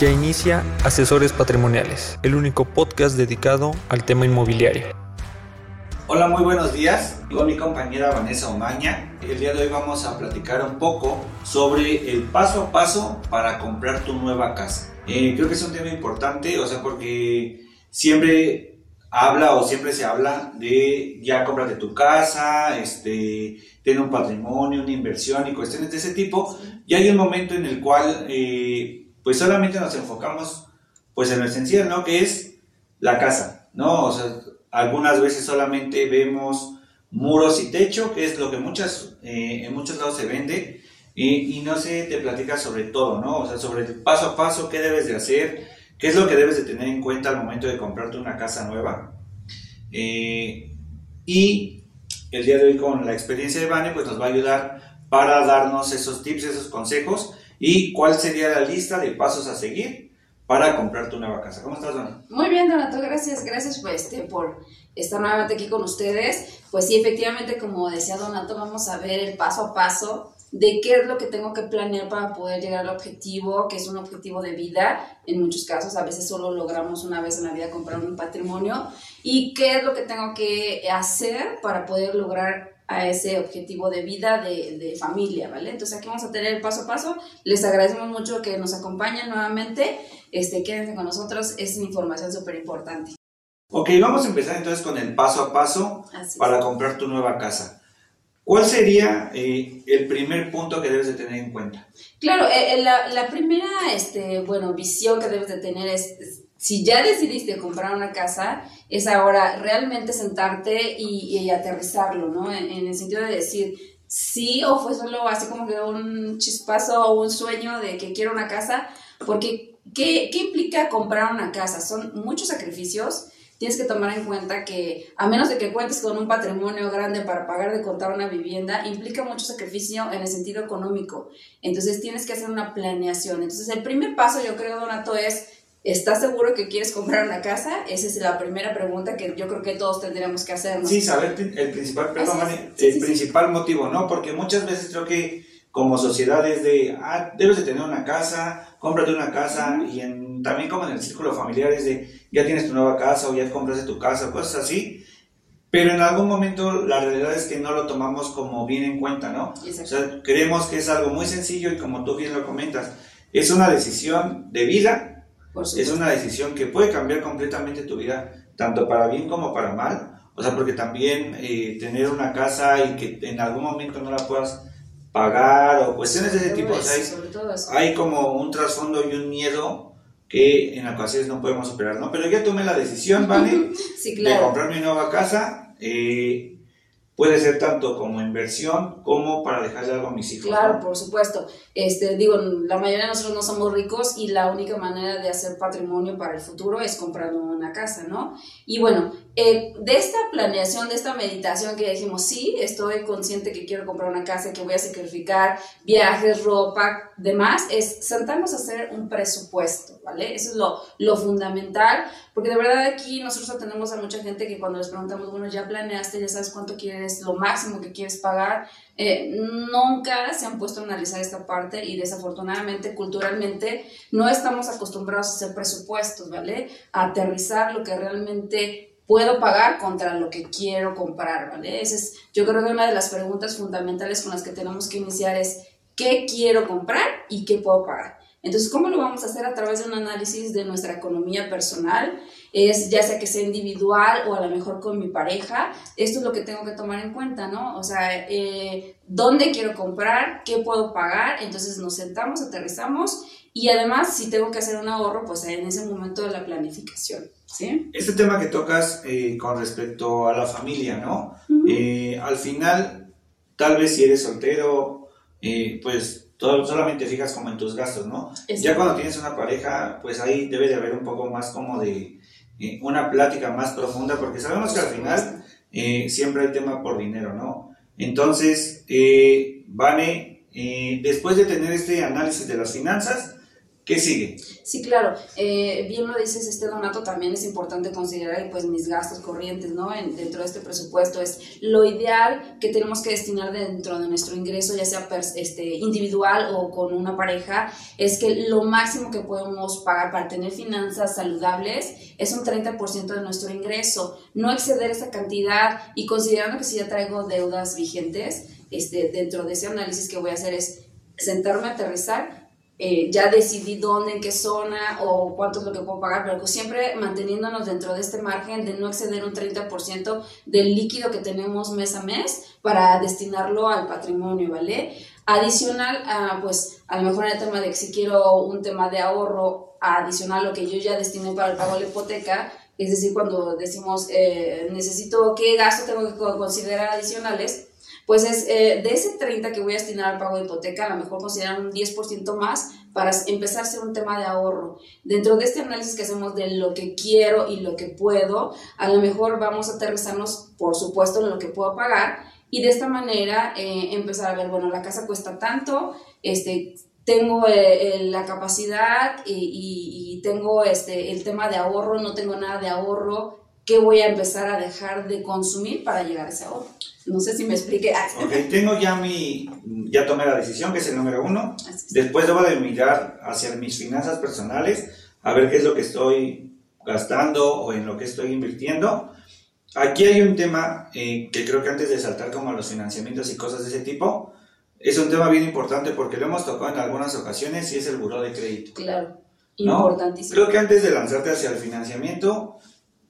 Ya inicia Asesores Patrimoniales, el único podcast dedicado al tema inmobiliario. Hola, muy buenos días. Con mi compañera Vanessa Omaña. El día de hoy vamos a platicar un poco sobre el paso a paso para comprar tu nueva casa. Eh, creo que es un tema importante, o sea, porque siempre habla o siempre se habla de ya cómprate tu casa, este, ten un patrimonio, una inversión y cuestiones de ese tipo. Y hay un momento en el cual eh, pues solamente nos enfocamos pues en lo esencial, ¿no? Que es la casa, ¿no? O sea, algunas veces solamente vemos muros y techo, que es lo que muchas, eh, en muchos lados se vende, y, no se te platica sobre todo, ¿no? O sea, sobre el paso a paso, qué debes de hacer, qué es lo que debes de tener en cuenta al momento de comprarte una casa nueva. Eh, y el día de hoy con la experiencia de Vane, pues nos va a ayudar para darnos esos tips, esos consejos ¿Y cuál sería la lista de pasos a seguir para comprar tu nueva casa? ¿Cómo estás, Dona? Muy bien, Donato, gracias, gracias pues, este, por estar nuevamente aquí con ustedes. Pues sí, efectivamente, como decía Donato, vamos a ver el paso a paso de qué es lo que tengo que planear para poder llegar al objetivo, que es un objetivo de vida. En muchos casos, a veces solo logramos una vez en la vida comprar un patrimonio. Y qué es lo que tengo que hacer para poder lograr a ese objetivo de vida de, de, familia, ¿vale? Entonces aquí vamos a tener el paso a paso. Les agradecemos mucho que nos acompañen nuevamente. Este, quédense con nosotros, es información súper importante. Ok, vamos a empezar entonces con el paso a paso para comprar tu nueva casa. ¿Cuál sería eh, el primer punto que debes de tener en cuenta? Claro, eh, eh, la, la, primera este, bueno, visión que debes de tener es si ya decidiste comprar una casa, es ahora realmente sentarte y, aterrizarlo, ¿no? En, el sentido de decir, sí o fue solo así como que un chispazo o un sueño de que quiero una casa, porque ¿qué, ¿qué implica comprar una casa? Son muchos sacrificios. Tienes que tomar en cuenta que a menos de que cuentes con un patrimonio grande para pagar de contar una vivienda, implica mucho sacrificio en el sentido económico. Entonces tienes que hacer una planeación. Entonces el primer paso yo creo, Donato, es ¿Estás seguro que quieres comprar una casa? Esa es la primera pregunta que yo creo que todos tendríamos que hacernos. Sí, saber el principal, el principal motivo, ¿no? Porque muchas veces creo que como sociedad es de, ah, debes de tener una casa, cómprate una casa, y en, también como en el círculo familiar es de, ya tienes tu nueva casa o ya compraste tu casa, cosas así. Pero en algún momento la realidad es que no lo tomamos como bien en cuenta, ¿no? O sea, creemos que es algo muy sencillo y como tú bien lo comentas, es una decisión de vida es una decisión que puede cambiar completamente tu vida, tanto para bien como para mal. O sea, porque también eh, tener una casa y que en algún momento no la puedas pagar o cuestiones de ese tipo. O sea, hay, como un trasfondo y un miedo que en ocasiones no podemos superar, ¿no? Pero ya tomé la decisión, ¿vale? De comprar mi nueva casa. Eh, puede ser tanto como inversión como para dejarle algo a mis hijos. Claro, por supuesto. Este, digo, la mayoría de nosotros no somos ricos y la única manera de hacer patrimonio para el futuro es comprando una casa, ¿no? Y bueno, eh, de esta planeación, de esta meditación que dijimos, sí, estoy consciente que quiero comprar una casa, que voy a sacrificar viajes, ropa, demás, es sentarnos a hacer un presupuesto, ¿vale? Eso es lo, lo fundamental, porque de verdad aquí nosotros atendemos a mucha gente que cuando les preguntamos, bueno, ya planeaste, ya sabes cuánto quieres, lo máximo que quieres pagar, eh, nunca se han puesto a analizar esta parte y desafortunadamente culturalmente no estamos acostumbrados a hacer presupuestos, ¿vale? A aterrizar lo que realmente puedo pagar contra lo que quiero comprar, ¿vale? Esa es, yo creo que una de las preguntas fundamentales con las que tenemos que iniciar es qué quiero comprar y qué puedo pagar. Entonces, ¿cómo lo vamos a hacer? A través de un análisis de nuestra economía personal, es ya sea que sea individual o a lo mejor con mi pareja, esto es lo que tengo que tomar en cuenta, ¿no? O sea, eh, ¿dónde quiero comprar? ¿Qué puedo pagar? Entonces nos sentamos, aterrizamos y además, si tengo que hacer un ahorro, pues en ese momento de la planificación. ¿sí? Este tema que tocas eh, con respecto a la familia, ¿no? Eh, al final, tal vez si eres soltero, eh, pues todo, solamente fijas como en tus gastos, ¿no? Ya cuando tienes una pareja, pues ahí debe de haber un poco más como de una plática más profunda, porque sabemos que al final siempre hay tema por dinero, ¿no? Entonces, Vane, después de tener este análisis de las finanzas, ¿Qué sigue? Sí, claro. Eh, bien lo dices, este Donato, también es importante considerar pues mis gastos corrientes, ¿no? En, dentro de este presupuesto es lo ideal que tenemos que destinar dentro de nuestro ingreso, ya sea este, individual o con una pareja, es que lo máximo que podemos pagar para tener finanzas saludables es un 30% de nuestro ingreso. No exceder esa cantidad y considerando que si ya traigo deudas vigentes, este, dentro de ese análisis que voy a hacer es sentarme a aterrizar eh, ya decidí dónde, en qué zona o cuánto es lo que puedo pagar, pero siempre manteniéndonos dentro de este margen de no exceder un 30% del líquido que tenemos mes a mes para destinarlo al patrimonio, ¿vale? Adicional, a, pues a lo mejor en el tema de que si quiero un tema de ahorro adicional lo que yo ya destiné para el pago de la hipoteca, es decir, cuando decimos eh, necesito qué gasto tengo que considerar adicionales, pues es eh, de ese 30 que voy a destinar al pago de hipoteca, a lo mejor consideran un 10% más para empezar a ser un tema de ahorro. Dentro de este análisis que hacemos de lo que quiero y lo que puedo, a lo mejor vamos a aterrizarnos, por supuesto, en lo que puedo pagar y de esta manera eh, empezar a ver, bueno, la casa cuesta tanto, este, tengo eh, la capacidad y, y, tengo este, el tema de ahorro, no tengo nada de ahorro, ¿qué voy a empezar a dejar de consumir para llegar a ese ahorro? No sé si me explique. Ok, tengo ya mi, ya tomé la decisión, que es el número uno. Después debo de mirar hacia mis finanzas personales, a ver qué es lo que estoy gastando o en lo que estoy invirtiendo. Aquí hay un tema eh, que creo que antes de saltar como a los financiamientos y cosas de ese tipo, es un tema bien importante porque lo hemos tocado en algunas ocasiones y es el buró de crédito. Claro, importantísimo. Creo que antes de lanzarte hacia el financiamiento,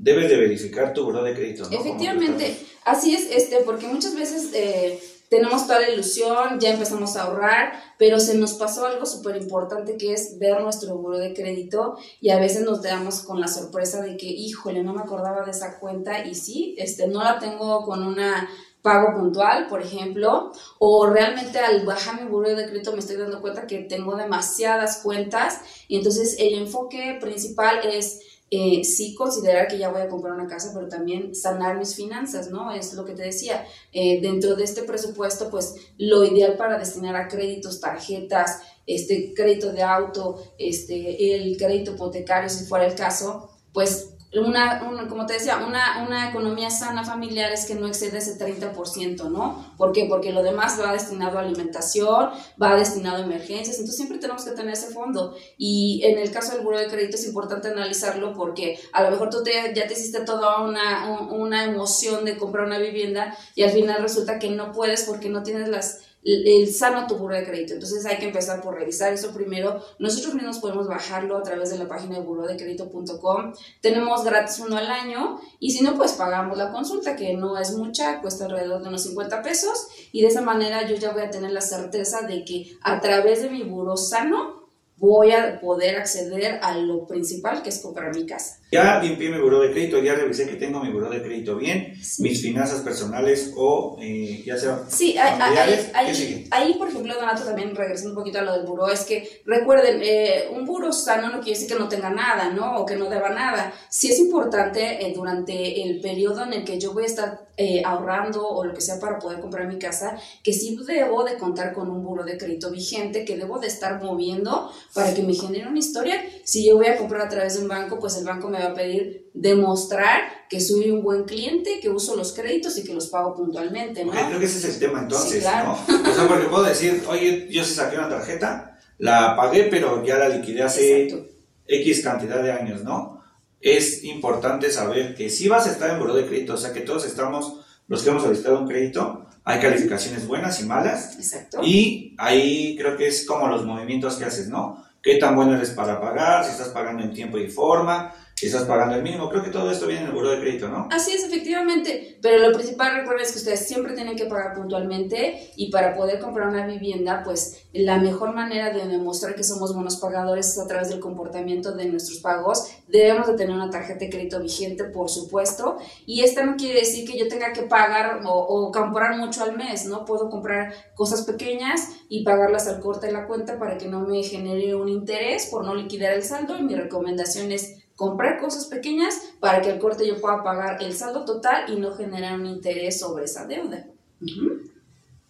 debes de verificar tu buró de crédito. Efectivamente, así es, este, porque muchas veces eh, tenemos toda la ilusión, ya empezamos a ahorrar, pero se nos pasó algo súper importante que es ver nuestro buró de crédito y a veces nos quedamos con la sorpresa de que, híjole, no me acordaba de esa cuenta y sí, este, no la tengo con una pago puntual, por ejemplo, o realmente al bajar mi buró de crédito me estoy dando cuenta que tengo demasiadas cuentas y entonces el enfoque principal es eh, sí considerar que ya voy a comprar una casa, pero también sanar mis finanzas, ¿no? Es lo que te decía. Eh, dentro de este presupuesto, pues lo ideal para destinar a créditos, tarjetas, este crédito de auto, este, el crédito hipotecario, si fuera el caso, pues una, como te decía, una, una, economía sana familiar es que no excede ese 30%, ¿no? ¿Por qué? Porque lo demás va destinado a alimentación, va destinado a emergencias, entonces siempre tenemos que tener ese fondo. Y en el caso del buro de crédito es importante analizarlo porque a lo mejor tú te, ya te hiciste toda una, una emoción de comprar una vivienda y al final resulta que no puedes porque no tienes las el sano tu buro de crédito. Entonces hay que empezar por revisar eso primero. Nosotros mismos podemos bajarlo a través de la página de burodecredito.com. Tenemos gratis uno al año y si no, pues pagamos la consulta, que no es mucha, cuesta alrededor de unos 50 pesos y de esa manera yo ya voy a tener la certeza de que a través de mi buro sano voy a poder acceder a lo principal que es comprar mi casa. Ya limpié mi buró de crédito, ya revisé que tengo mi buró de crédito bien, mis finanzas personales o eh, ya sea Sí, ahí, ahí, por ejemplo, Donato, también regresando un poquito a lo del buró, es que recuerden, eh, un buró sano no quiere decir que no tenga nada, ¿no? O que no deba nada. Sí es importante eh, durante el periodo en el que yo voy a estar ahorrando o lo que sea para poder comprar mi casa, que sí debo de contar con un buró de crédito vigente, que debo de estar moviendo para que me genere una historia. Si yo voy a comprar a través de un banco, pues el banco me va a pedir demostrar que soy un buen cliente, que uso los créditos y que los pago puntualmente, ¿no? creo que ese es el tema entonces, ¿no? O sea, porque puedo decir, oye, yo sí saqué una tarjeta, la pagué, pero ya la liquidé hace X cantidad de años, ¿no? Es importante saber que si vas a estar en buró de crédito, o sea, que todos estamos, los que hemos solicitado un crédito, hay calificaciones buenas y malas. Exacto. Y ahí creo que es como los movimientos que haces, ¿no? ¿Qué tan bueno eres para pagar? Si estás pagando en tiempo y forma, si estás pagando el mínimo. Creo que todo esto viene en el buro de crédito, ¿no? Así es, efectivamente. Pero lo principal, recuerden, es que ustedes siempre tienen que pagar puntualmente y para poder comprar una vivienda, pues la mejor manera de demostrar que somos buenos pagadores es a través del comportamiento de nuestros pagos. Debemos de tener una tarjeta de crédito vigente, por supuesto. Y esta no quiere decir que yo tenga que pagar o, o comprar mucho al mes, ¿no? Puedo comprar cosas pequeñas y pagarlas al corte de la cuenta para que no me genere un interés por no liquidar el saldo. Y mi recomendación es comprar cosas pequeñas para que al corte yo pueda pagar el saldo total y no generar un interés sobre esa deuda.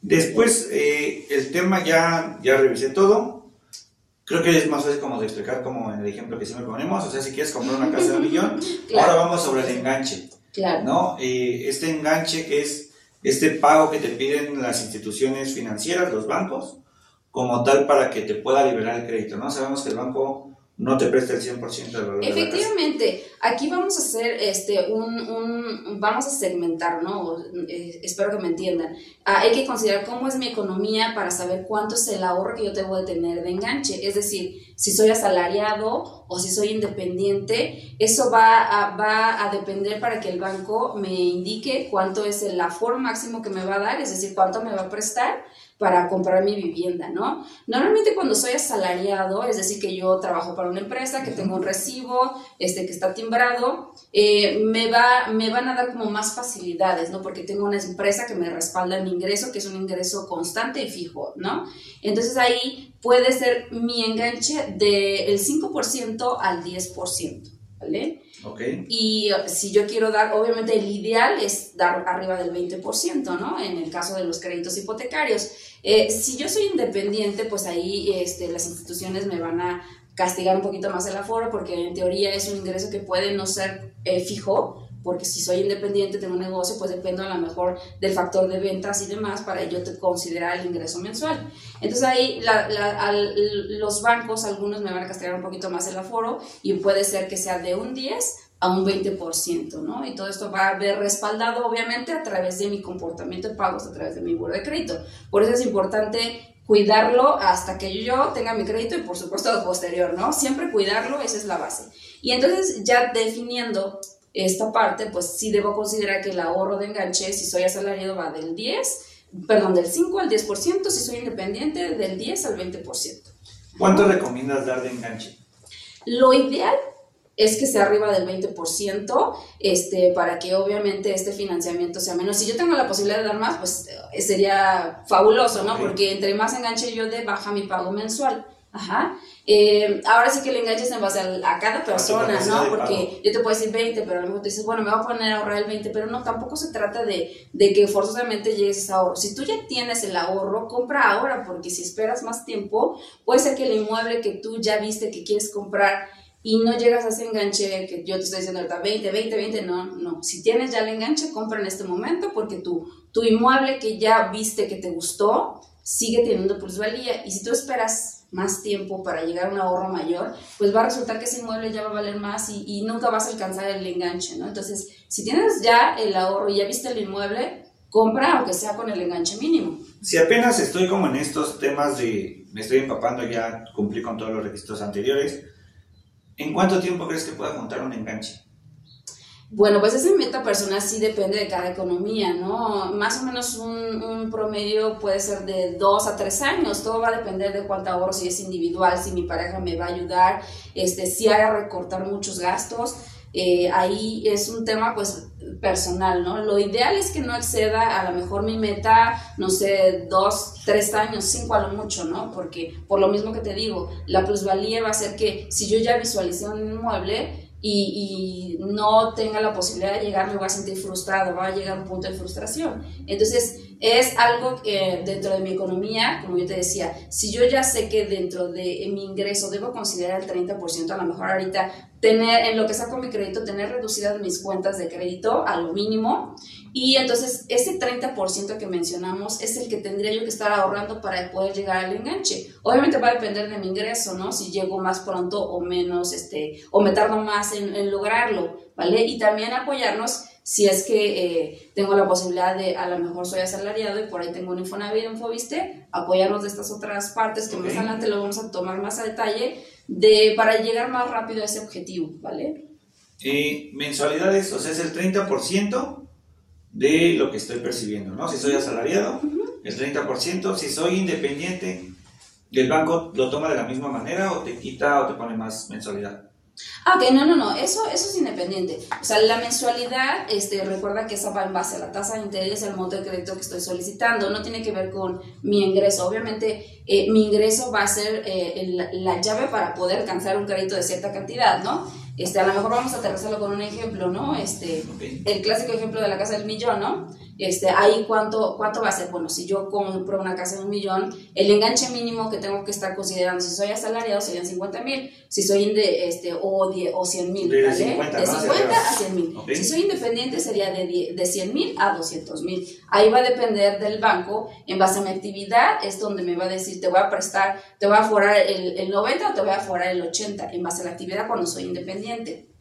Después, eh, el tema ya, ya revisé todo. creo que es más fácil como de explicar como en el ejemplo que siempre ponemos, o sea, si quieres comprar una casa de un millón, ahora vamos sobre el enganche. Claro. ¿no? Eh, este enganche que es este pago que te piden las instituciones financieras, los bancos, como tal para que te pueda liberar el crédito, ¿no? Sabemos que el banco no te presta el 100% del Efectivamente, aquí vamos a hacer este un, un vamos a segmentar, ¿no? Eh, espero que me entiendan. Ah, hay que considerar cómo es mi economía para saber cuánto es el ahorro que yo tengo de tener de enganche, es decir, si soy asalariado o si soy independiente, eso va a, va a depender para que el banco me indique cuánto es el aforo máximo que me va a dar, es decir, cuánto me va a prestar para comprar mi vivienda, ¿no? Normalmente cuando soy asalariado, es decir, que yo trabajo para una empresa, que tengo un recibo, este, que está timbrado, eh, me, va, me van a dar como más facilidades, ¿no? Porque tengo una empresa que me respalda mi ingreso, que es un ingreso constante y fijo, ¿no? Entonces ahí puede ser mi enganche del 5% al 10%, ¿vale? Okay. Y uh, si yo quiero dar, obviamente el ideal es dar arriba del 20%, ¿no? En el caso de los créditos hipotecarios. Eh, si yo soy independiente, pues ahí este, las instituciones me van a castigar un poquito más el aforo porque en teoría es un ingreso que puede no ser eh, fijo, porque si soy independiente, tengo un negocio, pues dependo a lo mejor del factor de ventas y demás para yo te considerar el ingreso mensual. Entonces ahí los bancos, algunos me van a castigar un poquito más el aforo y puede ser que sea de un 10 a un 20%, ¿no? Y todo esto va a ver respaldado, obviamente, a través de mi comportamiento de pagos, a través de mi buro de crédito. Por eso es importante cuidarlo hasta que yo tenga mi crédito y, por supuesto, posterior, ¿no? Siempre cuidarlo, esa es la base. Y entonces, ya definiendo esta parte, pues sí debo considerar que el ahorro de enganche, si soy asalariado, va del 10, perdón, del 5 al 10%, si soy independiente, del 10 al 20%. ¿Cuánto recomiendas dar de enganche? Lo ideal es que sea arriba del 20%, este, para que obviamente este financiamiento sea menos. Si yo tengo la posibilidad de dar más, pues eh, sería fabuloso, ¿no? Porque entre más enganche yo de, baja mi pago mensual. Ajá. Eh, ahora sí que le enganches en base a, cada persona, ¿no? Porque yo te puedo decir 20, pero a lo mejor te dices, bueno, me voy a poner a ahorrar el 20, pero no, tampoco se trata de, de que forzosamente llegues a ese ahorro. Si tú ya tienes el ahorro, compra ahora, porque si esperas más tiempo, puede ser que el inmueble que tú ya viste que quieres comprar y no llegas a ese enganche que yo te estoy diciendo ahorita, 20, 20, 20, no, no. Si tienes ya el enganche, compra en este momento porque tu, tu inmueble que ya viste que te gustó sigue teniendo plusvalía. Y si tú esperas más tiempo para llegar a un ahorro mayor, pues va a resultar que ese inmueble ya va a valer más y, nunca vas a alcanzar el enganche, ¿no? Entonces, si tienes ya el ahorro y ya viste el inmueble, compra aunque sea con el enganche mínimo. Si apenas estoy como en estos temas de me estoy empapando, ya cumplí con todos los requisitos anteriores, ¿En cuánto tiempo crees que pueda contar un enganche? Bueno, pues esa meta personal sí depende de cada economía, ¿no? Más o menos un, promedio puede ser de dos a tres años, todo va a depender de cuánto ahorro, si es individual, si mi pareja me va a ayudar, este, si hay a recortar muchos gastos, eh, ahí es un tema pues personal, ¿no? Lo ideal es que no exceda a lo mejor mi meta, no sé, dos, tres años, cinco a lo mucho, ¿no? Porque por lo mismo que te digo, la plusvalía va a ser que si yo ya visualicé un inmueble, y, no tenga la posibilidad de llegar, me voy a sentir frustrado, va a llegar a un punto de frustración. Entonces, es algo que dentro de mi economía, como yo te decía, si yo ya sé que dentro de mi ingreso debo considerar el 30%, a lo mejor ahorita tener, en lo que saco mi crédito, tener reducidas mis cuentas de crédito a lo mínimo. Y entonces ese 30% que mencionamos es el que tendría yo que estar ahorrando para poder llegar al enganche. Obviamente va a depender de mi ingreso, ¿no? Si llego más pronto o menos, este, o me tardo más en, en lograrlo, ¿vale? Y también apoyarnos si es que eh, tengo la posibilidad de, a lo mejor soy asalariado y por ahí tengo un Infonavit, un Fobiste, apoyarnos de estas otras partes que más adelante lo vamos a tomar más a detalle de, para llegar más rápido a ese objetivo, ¿vale? Eh, mensualidades, o sea, es el 30% de lo que estoy percibiendo, ¿no? Si soy asalariado, el 30%, si soy independiente, ¿el banco lo toma de la misma manera o te quita o te pone más mensualidad? Ah, ok, no, no, no, eso, eso es independiente. O sea, la mensualidad, este, recuerda que esa va en base a la tasa de interés, el monto de crédito que estoy solicitando, no tiene que ver con mi ingreso. Obviamente, eh, mi ingreso va a ser eh, la llave para poder alcanzar un crédito de cierta cantidad, ¿no? Este, a lo mejor vamos a aterrizarlo con un ejemplo, ¿no? Este, El clásico ejemplo de la casa del millón, ¿no? este, ahí cuánto, cuánto va a ser. Bueno, si yo compro una casa de un millón, el enganche mínimo que tengo que estar considerando, si soy asalariado, serían 50 mil, si soy de, este, o, o 100 mil, ¿vale? De 50, a 100 mil. Si soy independiente, sería de, de 100 mil a 200 mil. Ahí va a depender del banco, en base a mi actividad, es donde me va a decir, te voy a prestar, te voy a forar el, el 90 o te voy a forar el 80, en base a la actividad cuando soy independiente.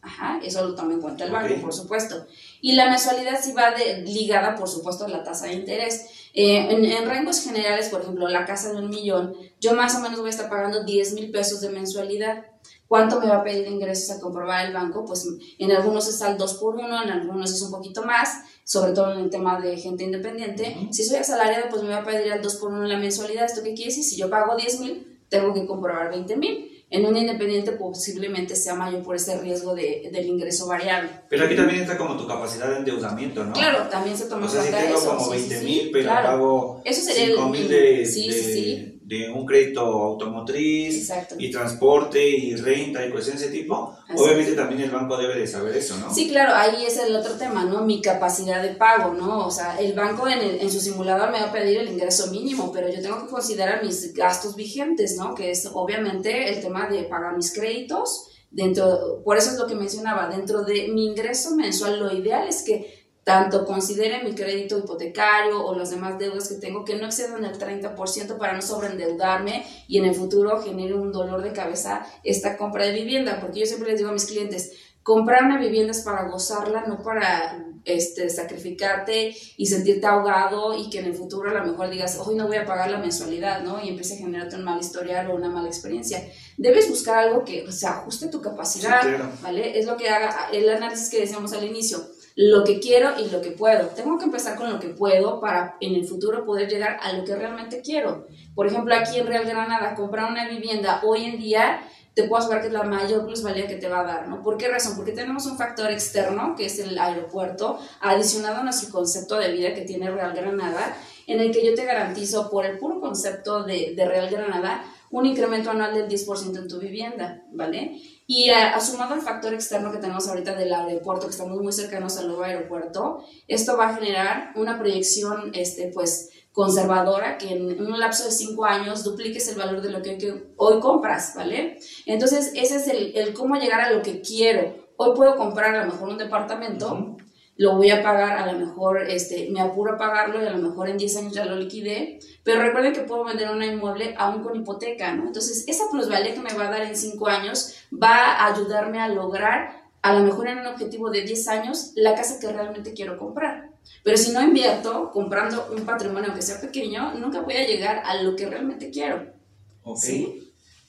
Ajá, eso lo toma en cuenta el banco, por supuesto. Y la mensualidad sí va de, ligada, por supuesto, a la tasa de interés. Eh, en, rangos generales, por ejemplo, la casa de un millón, yo más o menos voy a estar pagando 10 mil pesos de mensualidad. ¿Cuánto me va a pedir ingresos a comprobar el banco? Pues en algunos es al 2 por 1, en algunos es un poquito más, sobre todo en el tema de gente independiente. Si soy asalariado, pues me va a pedir al 2 por 1 la mensualidad. ¿Esto qué quiere decir? Si yo pago 10 mil, tengo que comprobar 20 mil en un independiente posiblemente sea mayor por ese riesgo de, del ingreso variable. Pero aquí también entra como tu capacidad de endeudamiento, ¿no? Claro, también se toma o sea, si tengo como 20 mil, pero pago 5 mil de, de, de un crédito automotriz y transporte y renta y cosas de ese tipo, obviamente también el banco debe de saber eso, ¿no? Sí, claro, ahí es el otro tema, ¿no? Mi capacidad de pago, ¿no? O sea, el banco en, en su simulador me va a pedir el ingreso mínimo, pero yo tengo que considerar mis gastos vigentes, ¿no? Que es obviamente el tema de pagar mis créditos. Dentro, por eso es lo que mencionaba, dentro de mi ingreso mensual, lo ideal es que tanto considere mi crédito hipotecario o las demás deudas que tengo que no excedan el 30% para no sobreendeudarme y en el futuro genere un dolor de cabeza esta compra de vivienda, porque yo siempre les digo a mis clientes, comprar una vivienda es para gozarla, no para este, sacrificarte y sentirte ahogado y que en el futuro a lo mejor digas, hoy no voy a pagar la mensualidad, ¿no? Y empiece a generarte un mal historial o una mala experiencia. Debes buscar algo que se ajuste a tu capacidad, ¿vale? Es lo que haga el análisis que decíamos al inicio lo que quiero y lo que puedo. Tengo que empezar con lo que puedo para en el futuro poder llegar a lo que realmente quiero. Por ejemplo, aquí en Real Granada, comprar una vivienda hoy en día te puedo asegurar que es la mayor plusvalía que te va a dar, ¿no? ¿Por qué razón? Porque tenemos un factor externo, que es el aeropuerto, adicionado a nuestro concepto de vida que tiene Real Granada, en el que yo te garantizo, por el puro concepto de, de Real Granada, un incremento anual del 10% en tu vivienda, ¿vale? Y asumado el factor externo que tenemos ahorita del aeropuerto, que estamos muy cercanos al nuevo aeropuerto, esto va a generar una proyección, este, pues, conservadora, que en un lapso de cinco años dupliques el valor de lo que, hoy compras, ¿vale? Entonces, ese es el, cómo llegar a lo que quiero. Hoy puedo comprar a lo mejor un departamento, lo voy a pagar, a lo mejor este, me apuro a pagarlo y a lo mejor en 10 años ya lo liquidé, pero recuerden que puedo vender un inmueble aún con hipoteca, ¿no? Entonces, esa plusvalía que me va a dar en 5 años va a ayudarme a lograr, a lo mejor en un objetivo de 10 años, la casa que realmente quiero comprar. Pero si no invierto comprando un patrimonio que sea pequeño, nunca voy a llegar a lo que realmente quiero. Ok.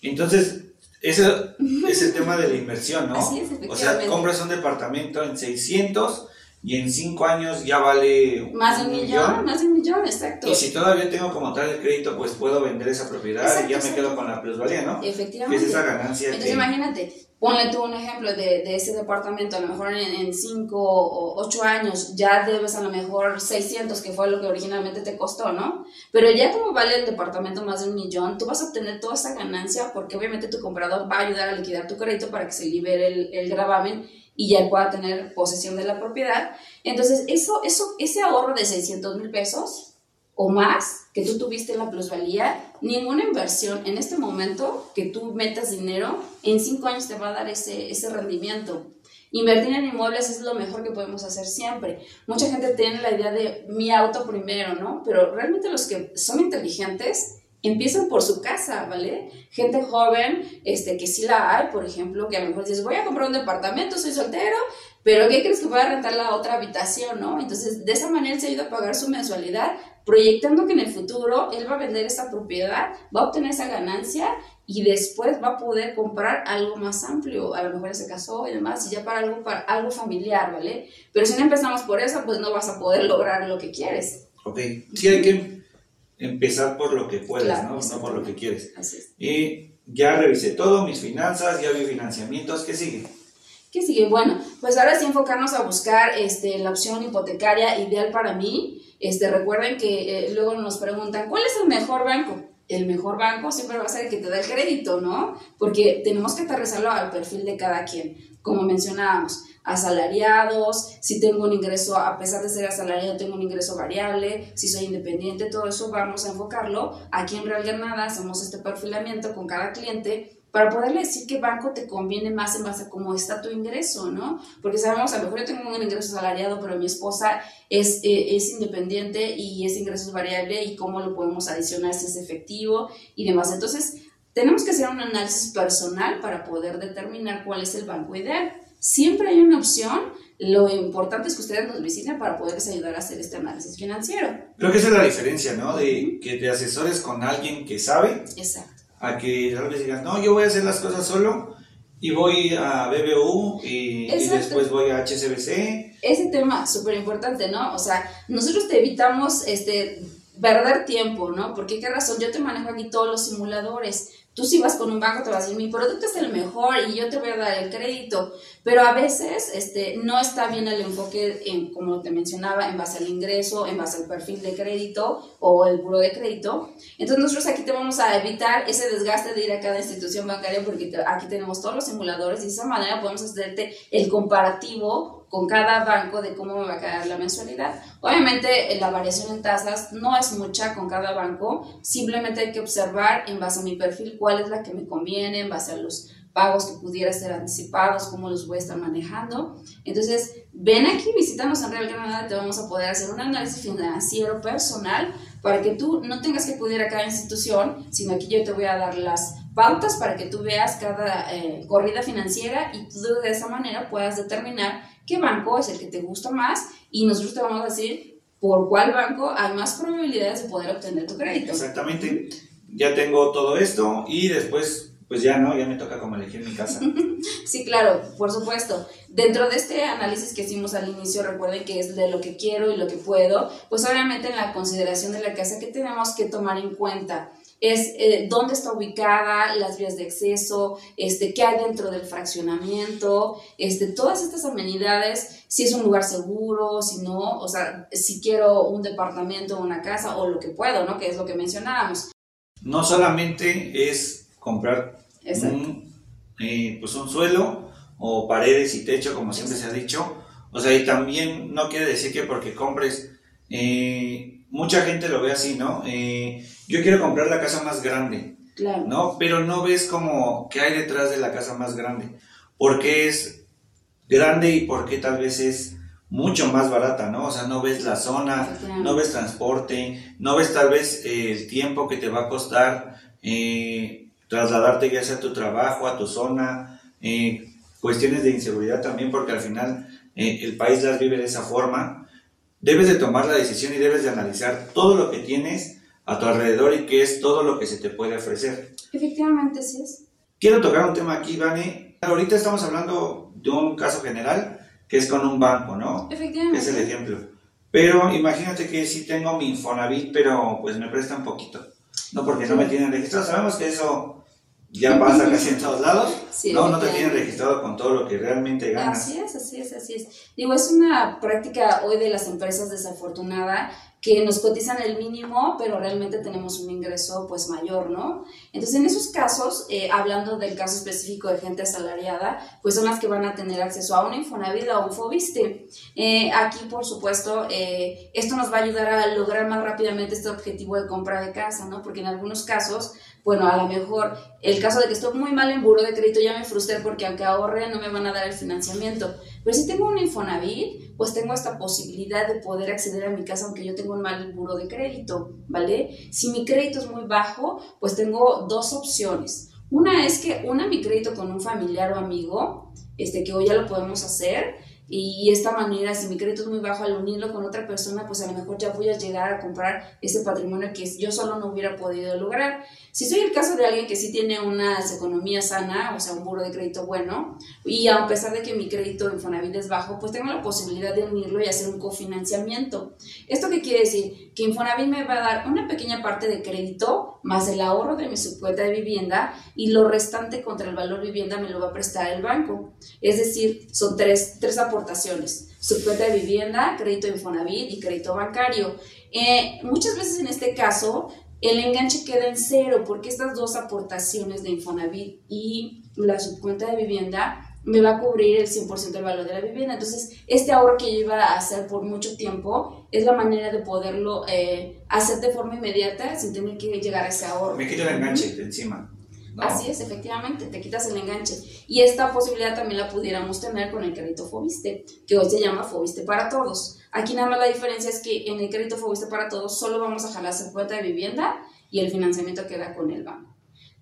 Entonces, ese es el tema de la inversión, ¿no? Así es, o sea, compras un departamento en 600 y en cinco años ya vale más de un millón, más de un millón, exacto. Y si todavía tengo como tal el crédito, pues puedo vender esa propiedad y ya me quedo con la plusvalía, ¿no? Efectivamente. es esa ganancia. Entonces imagínate, ponle tú un ejemplo de, de ese departamento, a lo mejor en, cinco o ocho años ya debes a lo mejor 600, que fue lo que originalmente te costó, ¿no? Pero ya como vale el departamento más de un millón, tú vas a obtener toda esa ganancia porque obviamente tu comprador va a ayudar a liquidar tu crédito para que se libere el, el gravamen y ya pueda tener posesión de la propiedad. Entonces, eso, eso, ese ahorro de 600 mil pesos o más que tú tuviste en la plusvalía, ninguna inversión en este momento que tú metas dinero, en cinco años te va a dar ese, ese rendimiento. Invertir en inmuebles es lo mejor que podemos hacer siempre. Mucha gente tiene la idea de mi auto primero, ¿no? Pero realmente los que son inteligentes empiezan por su casa, ¿vale? Gente joven, este, que sí la hay, por ejemplo, que a lo mejor dices, voy a comprar un departamento, soy soltero, pero ¿qué crees que voy a rentar la otra habitación, no? Entonces, de esa manera se ayuda a pagar su mensualidad, proyectando que en el futuro él va a vender esa propiedad, va a obtener esa ganancia y después va a poder comprar algo más amplio, a lo mejor se casó y demás, y ya para algo, para algo familiar, ¿vale? Pero si no empezamos por eso, pues no vas a poder lograr lo que quieres. Ok, sí hay que empezar por lo que puedes, ¿no? No por lo que quieres. Así es. Y ya revisé todo, mis finanzas, ya vi financiamientos, ¿qué sigue? ¿Qué sigue? Bueno, pues ahora sí enfocarnos a buscar este, la opción hipotecaria ideal para mí. Este, recuerden que eh, luego nos preguntan, ¿cuál es el mejor banco? el mejor banco siempre va a ser el que te da el crédito, ¿no? Porque tenemos que aterrizarlo al perfil de cada quien. Como mencionábamos, asalariados, si tengo un ingreso, a pesar de ser asalariado, tengo un ingreso variable, si soy independiente, todo eso vamos a enfocarlo. Aquí en Real Granada hacemos este perfilamiento con cada cliente para poderle decir qué banco te conviene más en base a cómo está tu ingreso, ¿no? Porque sabemos, a lo mejor yo tengo un ingreso salariado, pero mi esposa es, eh, es independiente y ese ingreso es variable y cómo lo podemos adicionar si es efectivo y demás. Entonces, tenemos que hacer un análisis personal para poder determinar cuál es el banco ideal. Siempre hay una opción, lo importante es que ustedes nos visiten para poderles ayudar a hacer este análisis financiero. Creo que esa es la diferencia, ¿no? De que te asesores con alguien que sabe. Exacto a que tal vez digas, no, yo voy a hacer las cosas solo y voy a BBU y, después voy a HCBC. Ese tema súper importante, ¿no? O sea, nosotros te evitamos este, perder tiempo, ¿no? Porque qué razón, yo te manejo aquí todos los simuladores Tú si vas con un banco te vas a decir, mi producto es el mejor y yo te voy a dar el crédito, pero a veces este, no está bien el enfoque, en, como te mencionaba, en base al ingreso, en base al perfil de crédito o el buro de crédito. Entonces nosotros aquí te vamos a evitar ese desgaste de ir a cada institución bancaria porque aquí tenemos todos los simuladores y de esa manera podemos hacerte el comparativo con cada banco de cómo me va a quedar la mensualidad. Obviamente la variación en tasas no es mucha con cada banco, simplemente hay que observar en base a mi perfil cuál es la que me conviene, en base a los pagos que pudiera ser anticipados, cómo los voy a estar manejando. Entonces, ven aquí, visítanos en Real Granada, te vamos a poder hacer un análisis financiero personal para que tú no tengas que acudir a cada institución, sino aquí yo te voy a dar las pautas para que tú veas cada eh, corrida financiera y tú de esa manera puedas determinar qué banco es el que te gusta más y nosotros te vamos a decir por cuál banco hay más probabilidades de poder obtener tu crédito. Exactamente. Ya tengo todo esto y después pues ya no, ya me toca como elegir mi casa. sí, claro, por supuesto. Dentro de este análisis que hicimos al inicio, recuerden que es de lo que quiero y lo que puedo, pues obviamente en la consideración de la casa que tenemos que tomar en cuenta es eh, dónde está ubicada, las vías de acceso, este, qué hay dentro del fraccionamiento, este, todas estas amenidades, si es un lugar seguro, si no, o sea, si quiero un departamento, una casa o lo que puedo, ¿no? Que es lo que mencionábamos. No solamente es comprar un, eh, pues un suelo o paredes y techo, como siempre se ha dicho, o sea, y también no quiere decir que porque compres eh, mucha gente lo ve así, ¿no? Eh, yo quiero comprar la casa más grande, claro. ¿no? Pero no ves como qué hay detrás de la casa más grande. ¿Por qué es grande y por qué tal vez es mucho más barata, ¿no? O sea, no ves la zona, no ves transporte, no ves tal vez eh, el tiempo que te va a costar eh, trasladarte ya sea a tu trabajo, a tu zona, cuestiones de inseguridad también, porque al final el país las vive de esa forma debes de tomar la decisión y debes de analizar todo lo que tienes a tu alrededor y qué es todo lo que se te puede ofrecer. Efectivamente, sí es. Quiero tocar un tema aquí, Vane. Ahorita estamos hablando de un caso general que es con un banco, ¿no? Efectivamente. es el ejemplo. Pero imagínate que si tengo mi Infonavit, pero pues me presta un poquito. No porque no me tienen registrado. Sabemos que eso ya pasa casi en todos lados. no, no te tienen registrado con todo lo que realmente ganas. Así es, así es, así es. Digo, es una práctica hoy de las empresas desafortunada que nos cotizan el mínimo, pero realmente tenemos un ingreso pues mayor, ¿no? Entonces, en esos casos, eh, hablando del caso específico de gente asalariada, pues son las que van a tener acceso a una Infonavit o un Fobiste. Eh, aquí, por supuesto, eh, esto nos va a ayudar a lograr más rápidamente este objetivo de compra de casa, ¿no? Porque en algunos casos bueno, a lo mejor el caso de que estoy muy mal en buro de crédito ya me frustré porque aunque ahorre no me van a dar el financiamiento. Pero si tengo un Infonavit, pues tengo esta posibilidad de poder acceder a mi casa aunque yo tengo un mal buro de crédito, ¿vale? Si mi crédito es muy bajo, pues tengo dos opciones. Una es que una mi crédito con un familiar o amigo, este, que hoy ya lo podemos hacer, y esta manera, si mi crédito es muy bajo, al unirlo con otra persona, pues a lo mejor ya voy a llegar a comprar ese patrimonio que yo solo no hubiera podido lograr. Si soy el caso de alguien que sí tiene una economía sana, o sea, un buro de crédito bueno, y a pesar de que mi crédito en Infonavit es bajo, pues tengo la posibilidad de unirlo y hacer un cofinanciamiento. ¿Esto qué quiere decir? Que Infonavit me va a dar una pequeña parte de crédito más el ahorro de mi subcuenta de vivienda y lo restante contra el valor vivienda me lo va a prestar el banco. Es decir, son tres, tres aportaciones. Subcuenta de vivienda, crédito Infonavit y crédito bancario. Eh, muchas veces en este caso el enganche queda en cero porque estas dos aportaciones de Infonavit y la subcuenta de vivienda me va a cubrir el 100% del valor de la vivienda. Entonces, este ahorro que yo iba a hacer por mucho tiempo es la manera de poderlo eh, hacer de forma inmediata sin tener que llegar a ese ahorro. Me quito el enganche encima. Así es, efectivamente, te quitas el enganche. Y esta posibilidad también la pudiéramos tener con el crédito Fobiste, que hoy se llama Fobiste para todos. Aquí nada más la diferencia es que en el crédito Fobiste para todos solo vamos a jalar su cuenta de vivienda y el financiamiento queda con el banco.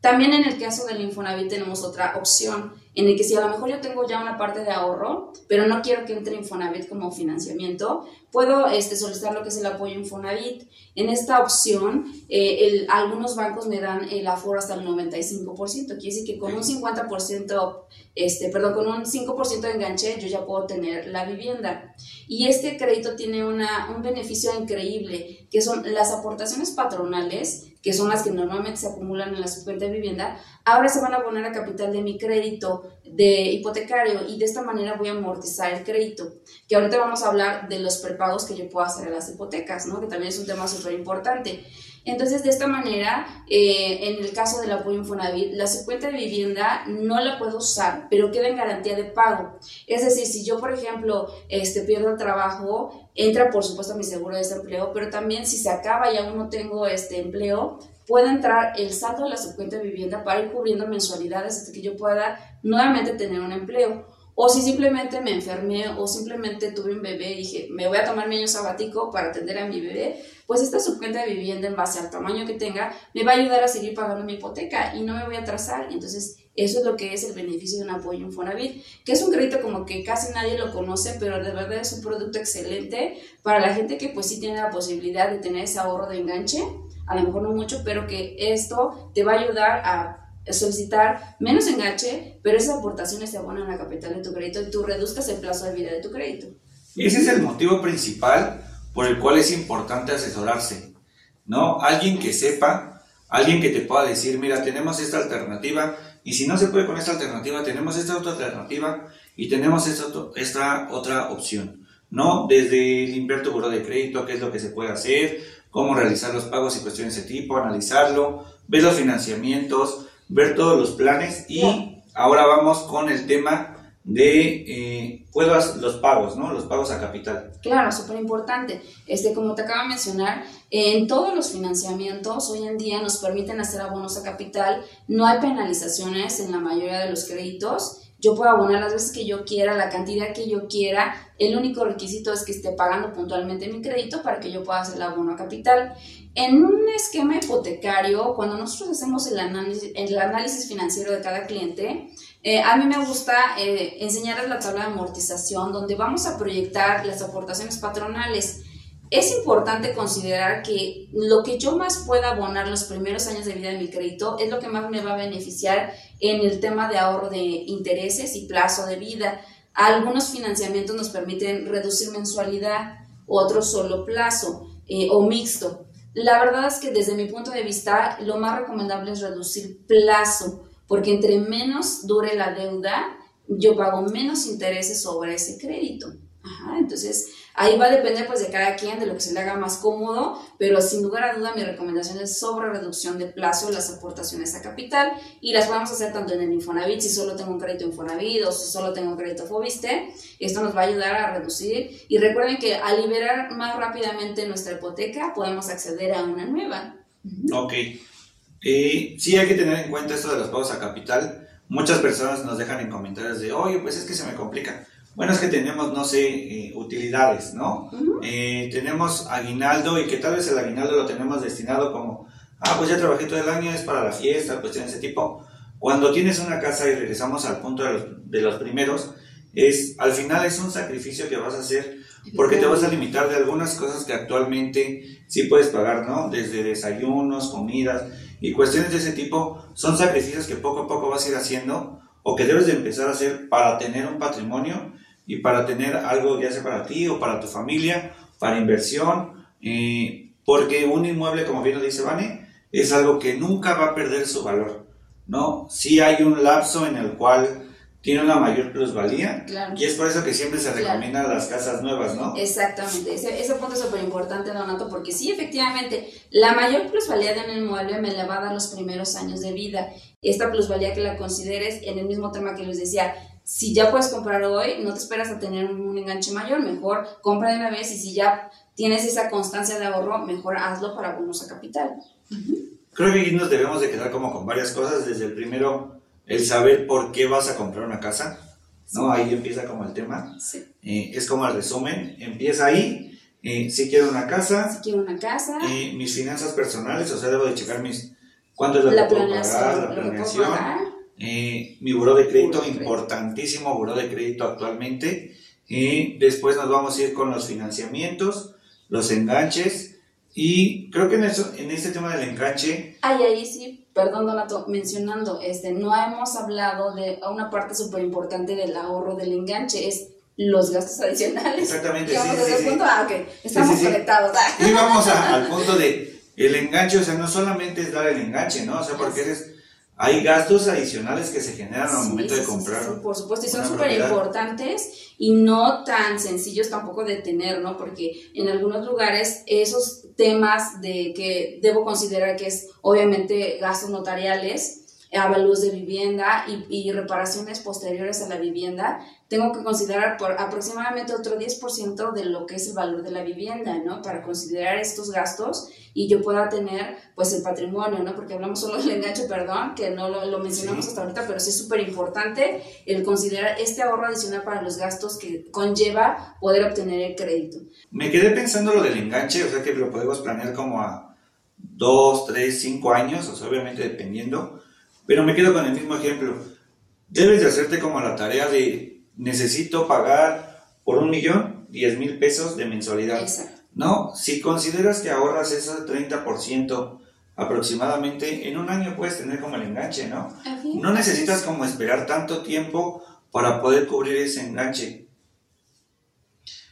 También en el caso del Infonavit tenemos otra opción, en el que si a lo mejor yo tengo ya una parte de ahorro, pero no quiero que entre Infonavit como financiamiento, puedo este, solicitar lo que es el apoyo Infonavit. En esta opción, eh, algunos bancos me dan el aforo hasta el 95%, quiere decir que con un 50%, este, perdón, con un 5% de enganche yo ya puedo tener la vivienda. Y este crédito tiene una, un beneficio increíble, que son las aportaciones patronales que son las que normalmente se acumulan en la subcuenta de vivienda, ahora se van a abonar a capital de mi crédito de hipotecario y de esta manera voy a amortizar el crédito. Que ahorita vamos a hablar de los prepagos que yo puedo hacer a las hipotecas, ¿no? que también es un tema súper importante. Entonces, de esta manera, eh, en el caso del apoyo Infonavit, la subcuenta de vivienda no la puedo usar, pero queda en garantía de pago. Es decir, si yo, por ejemplo, este, pierdo el trabajo, entra por supuesto mi seguro de desempleo, pero también si se acaba y aún no tengo este empleo, puede entrar el saldo de la subcuenta de vivienda para ir cubriendo mensualidades hasta que yo pueda nuevamente tener un empleo. O si simplemente me enfermé o simplemente tuve un bebé y dije, me voy a tomar mi año sabático para atender a mi bebé, pues esta subcuenta de vivienda en base al tamaño que tenga me va a ayudar a seguir pagando mi hipoteca y no me voy a atrasar. Entonces, eso es lo que es el beneficio de un apoyo Infonavit, que es un crédito como que casi nadie lo conoce, pero de verdad es un producto excelente para la gente que pues sí tiene la posibilidad de tener ese ahorro de enganche, a lo mejor no mucho, pero que esto te va a ayudar a solicitar menos enganche, pero esas aportaciones se abonan a capital de tu crédito y tú reduzcas el plazo de vida de tu crédito. Ese es el motivo principal por el cual es importante asesorarse, ¿no? Alguien que sepa, alguien que te pueda decir, mira, tenemos esta alternativa y si no se puede con esta alternativa, tenemos esta otra alternativa y tenemos esta, esta otra opción, ¿no? Desde limpiar tu buro de crédito, qué es lo que se puede hacer, cómo realizar los pagos y cuestiones de ese tipo, analizarlo, ver los financiamientos, ver todos los planes y ahora vamos con el tema de eh, los pagos, ¿no? Los pagos a capital. Claro, súper importante. Este, como te acabo de mencionar, en todos los financiamientos hoy en día nos permiten hacer abonos a capital, no hay penalizaciones en la mayoría de los créditos. Yo puedo abonar las veces que yo quiera, la cantidad que yo quiera. El único requisito es que esté pagando puntualmente mi crédito para que yo pueda hacer el abono a capital. En un esquema hipotecario, cuando nosotros hacemos el análisis, financiero de cada cliente, eh, a mí me gusta eh, enseñarles la tabla de amortización donde vamos a proyectar las aportaciones patronales. Es importante considerar que lo que yo más pueda abonar los primeros años de vida de mi crédito es lo que más me va a beneficiar en el tema de ahorro de intereses y plazo de vida. Algunos financiamientos nos permiten reducir mensualidad, otros solo plazo eh, o mixto. La verdad es que desde mi punto de vista lo más recomendable es reducir plazo, porque entre menos dure la deuda, yo pago menos intereses sobre ese crédito. entonces, ahí va a depender pues de cada quien, de lo que se le haga más cómodo, pero sin lugar a duda mi recomendación es sobre reducción de plazo las aportaciones a capital y las podemos hacer tanto en el Infonavit, si solo tengo un crédito Infonavit o si solo tengo un crédito Fobiste, esto nos va a ayudar a reducir y recuerden que al liberar más rápidamente nuestra hipoteca podemos acceder a una nueva. Ok, eh, sí hay que tener en cuenta esto de los pagos a capital. Muchas personas nos dejan en comentarios de, oye, pues es que se me complica. Bueno, es que tenemos, no sé, eh, utilidades, ¿no? Eh, tenemos aguinaldo y que tal vez el aguinaldo lo tenemos destinado como, ah, pues ya trabajé todo el año, es para la fiesta, cuestiones de ese tipo. Cuando tienes una casa y regresamos al punto de los, de los primeros, es, al final es un sacrificio que vas a hacer porque te vas a limitar de algunas cosas que actualmente sí puedes pagar, ¿no? Desde desayunos, comidas y cuestiones de ese tipo son sacrificios que poco a poco vas a ir haciendo o que debes de empezar a hacer para tener un patrimonio y para tener algo ya sea para ti o para tu familia, para inversión, eh, porque un inmueble, como bien lo dice Vane, es algo que nunca va a perder su valor, ¿no? Si hay un lapso en el cual tiene una mayor plusvalía. Claro. Y es por eso que siempre se Claro. recomiendan las casas nuevas, ¿no? Exactamente, ese, ese punto es súper importante, Donato, porque sí, efectivamente, la mayor plusvalía de un inmueble me la va a dar los primeros años de vida. Esta plusvalía que la consideres en el mismo tema que les decía, si ya puedes comprar hoy, no te esperas a tener un enganche mayor, mejor compra de una vez y si ya tienes esa constancia de ahorro, mejor hazlo para bonos a capital. Creo que aquí nos debemos de quedar como con varias cosas. Desde el primero, el saber por qué vas a comprar una casa, ¿no? Ahí empieza como el tema. Sí. Eh, es como el resumen. Empieza ahí. Eh, si quiero una casa, Si quiero una casa, eh, mis finanzas personales, o sea, debo de checar mis cuánto es lo la que puedo pagar, planeación. Eh, mi buró de crédito, de crédito. importantísimo buró de crédito actualmente. Y después nos vamos a ir con los financiamientos, los enganches. Y creo que en, eso, en este tema del enganche, Ay, ahí sí, perdón Donato, mencionando, este, no hemos hablado de una parte súper importante del ahorro del enganche, es los gastos adicionales. exactamente, sí, sí, sí. punto, ah, ok, estamos sí, sí. conectados. ah. Y vamos a- al punto de el enganche, o sea, no solamente es dar el enganche, ¿no? O sea, porque eres, hay gastos adicionales que se generan al Sí, momento de comprar. sí, por supuesto, y son súper importantes y no tan sencillos tampoco de tener, ¿no? Porque en algunos lugares esos temas de que debo considerar que es obviamente gastos notariales, avalúos de vivienda y, y reparaciones posteriores a la vivienda, tengo que considerar por aproximadamente otro 10% de lo que es el valor de la vivienda, ¿no? Para considerar estos gastos y yo pueda tener, pues, el patrimonio, ¿no? Porque hablamos solo del enganche, perdón, que no lo, lo mencionamos Sí. hasta ahorita, pero sí es súper importante el considerar este ahorro adicional para los gastos que conlleva poder obtener el crédito. Me quedé pensando lo del enganche, o sea, que lo podemos planear como a 2, 3, 5 años, o sea, obviamente dependiendo, pero me quedo con el mismo ejemplo. Debes de hacerte como la tarea de necesito pagar por un millón, 10 mil pesos de mensualidad. Exacto. No, si consideras que ahorras ese 30% aproximadamente, en un año puedes tener como el enganche, ¿no? No necesitas como esperar tanto tiempo para poder cubrir ese enganche.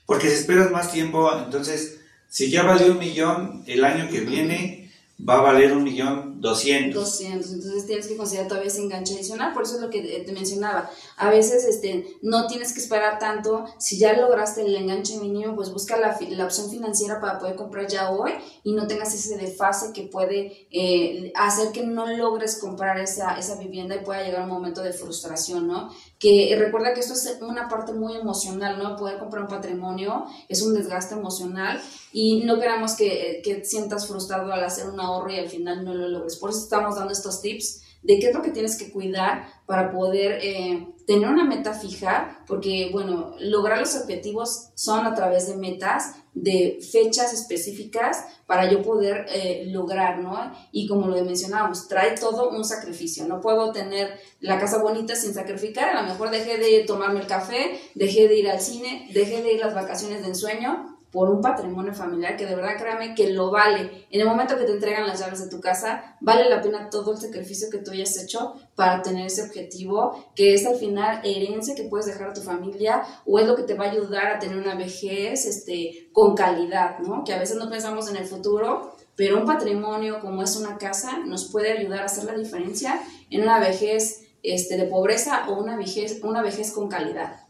Porque si esperas más tiempo, entonces, si ya valió un millón, el año que viene va a valer un millón doscientos. 200, entonces tienes que considerar todavía ese enganche adicional, por eso es lo que te mencionaba, a veces este, no tienes que esperar tanto, si ya lograste el enganche mínimo, pues busca la, la opción financiera para poder comprar ya hoy y no tengas ese desfase que puede eh, hacer que no logres comprar esa, esa vivienda y pueda llegar un momento de frustración, ¿no? Que eh, recuerda que esto es una parte muy emocional, ¿no? Poder comprar un patrimonio es un desgaste emocional y no queramos que, que sientas frustrado al hacer un ahorro y al final no lo logres. Por eso estamos dando estos tips de qué es lo que tienes que cuidar para poder eh, tener una meta fija, porque bueno, lograr los objetivos son a través de metas, de fechas específicas para yo poder eh, lograr, ¿no? Y como lo mencionábamos, trae todo un sacrificio. No puedo tener la casa bonita sin sacrificar. A lo mejor dejé de tomarme el café, dejé de ir al cine, dejé de ir las vacaciones de ensueño por un patrimonio familiar que de verdad créame que lo vale. En el momento que te entregan las llaves de tu casa, vale la pena todo el sacrificio que tú hayas hecho para tener ese objetivo, que es al final herencia que puedes dejar a tu familia o es lo que te va a ayudar a tener una vejez este, con calidad, ¿no? Que a veces no pensamos en el futuro, pero un patrimonio como es una casa nos puede ayudar a hacer la diferencia en una vejez este, de pobreza o una vejez, una vejez con calidad.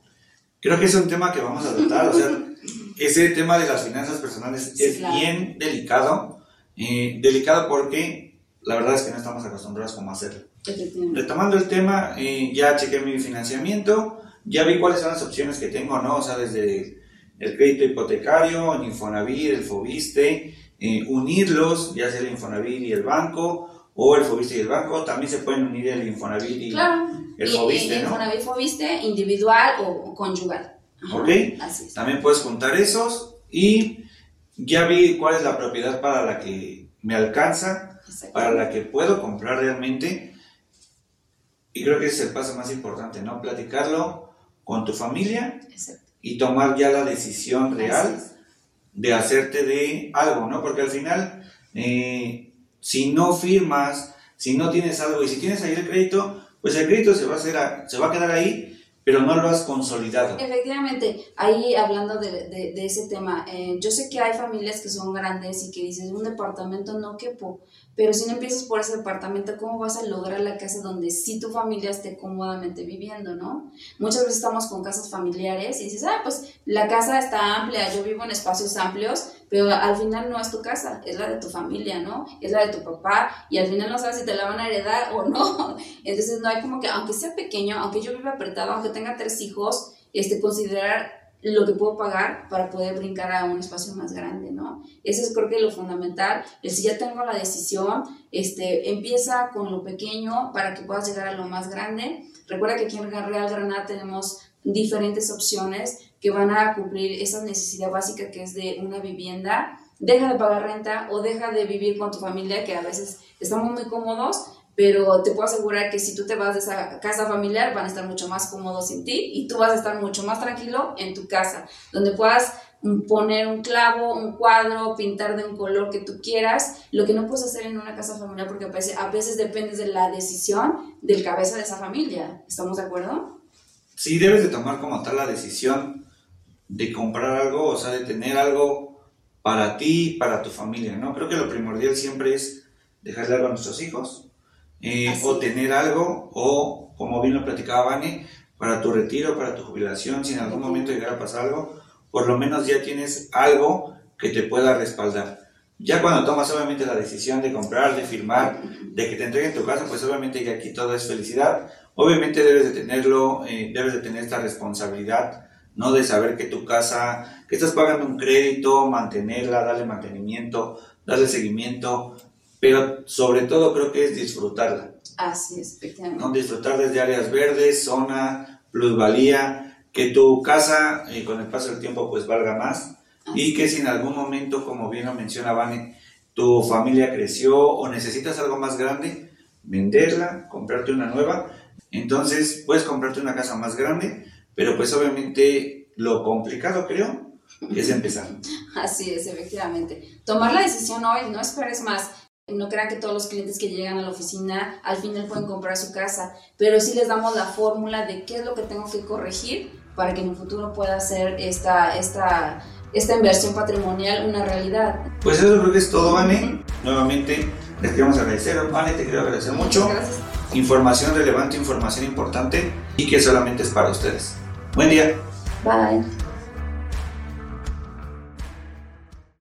Creo que es un tema que vamos a tratar, o sea, ese tema de las finanzas personales Sí, es claro. bien delicado, eh, delicado porque la verdad es que no estamos acostumbrados como a hacerlo. Retomando el tema, eh, ya chequé mi financiamiento, ya vi cuáles son las opciones que tengo, ¿no? O sea, desde el crédito hipotecario, el Infonavit, el Fobiste, eh, unirlos, ya sea el Infonavit y el banco, o el Fobiste y el banco, también se pueden unir el Infonavit y Claro. el y, Fobiste, y, ¿no? Infonavit Fobiste, individual o, o conyugal. Ajá, Ok. Así es. También puedes juntar esos y ya vi cuál es la propiedad para la que me alcanza, para la que puedo comprar realmente. Y creo que ese es el paso más importante, ¿no? Platicarlo con tu familia Exacto. y tomar ya la decisión real de hacerte de algo, ¿no? Porque al final, eh, si no firmas, si no tienes algo y si tienes ahí el crédito, pues el crédito se va a, hacer a- se va a quedar ahí, pero no lo has consolidado. Efectivamente, ahí hablando de, de- de ese tema, eh, yo sé que hay familias que son grandes y que dices, un departamento no quepo, pero si no empiezas por ese departamento, ¿cómo vas a lograr la casa donde sí tu familia esté cómodamente viviendo, no? Muchas veces estamos con casas familiares y dices, ah, pues la casa está amplia, yo vivo en espacios amplios, pero al final no es tu casa, es la de tu familia, ¿no? Es la de tu papá y al final no sabes si te la van a heredar o no. Entonces no hay como que, aunque sea pequeño, aunque yo viva apretado, aunque tenga tres hijos, este, considerar lo que puedo pagar para poder brincar a un espacio más grande, ¿no? Eso es creo que lo fundamental. El si ya tengo la decisión, este, empieza con lo pequeño para que puedas llegar a lo más grande. Recuerda que aquí en Real Granada tenemos diferentes opciones que van a cumplir esa necesidad básica que es de una vivienda. Deja de pagar renta o deja de vivir con tu familia, que a veces estamos muy cómodos, pero te puedo asegurar que si tú te vas de esa casa familiar van a estar mucho más cómodos sin ti y tú vas a estar mucho más tranquilo en tu casa, donde puedas poner un clavo, un cuadro, pintar de un color que tú quieras, lo que no puedes hacer en una casa familiar porque a veces, a veces dependes de la decisión del cabeza de esa familia. ¿Estamos de acuerdo? Sí, debes de tomar como tal la decisión de comprar algo, o sea, de tener algo para ti, para tu familia, ¿no? Creo que lo primordial siempre es dejarle algo a nuestros hijos, eh, o tener algo, o como bien lo platicaba Vane, para tu retiro, para tu jubilación, si en algún momento llegara a pasar algo, por lo menos ya tienes algo que te pueda respaldar. Ya cuando tomas obviamente la decisión de comprar, de firmar, de que te entreguen tu casa, pues obviamente ya aquí todo es felicidad. Obviamente debes de tenerlo, eh, debes de tener esta responsabilidad, ¿no? De saber que tu casa, que estás pagando un crédito, mantenerla, darle mantenimiento, darle seguimiento, pero sobre todo creo que es disfrutarla. Así es, efectivamente. ¿no? Disfrutar desde áreas verdes, zona, plusvalía, que tu casa eh, con el paso del tiempo pues valga más y que si en algún momento, como bien lo menciona Vane, tu familia creció o necesitas algo más grande, venderla, comprarte una nueva, entonces puedes comprarte una casa más grande, pero pues obviamente lo complicado creo es empezar. Así es, efectivamente. Tomar la decisión hoy, no esperes más. No crean que todos los clientes que llegan a la oficina al final pueden comprar su casa, pero sí les damos la fórmula de qué es lo que tengo que corregir para que en un futuro pueda ser esta, esta, esta inversión patrimonial una realidad. Pues eso creo que es todo, Vane. Nuevamente les queremos agradecer, Vane, te quiero agradecer mucho. Gracias. Información relevante, información importante y que solamente es para ustedes. Buen día. Bye.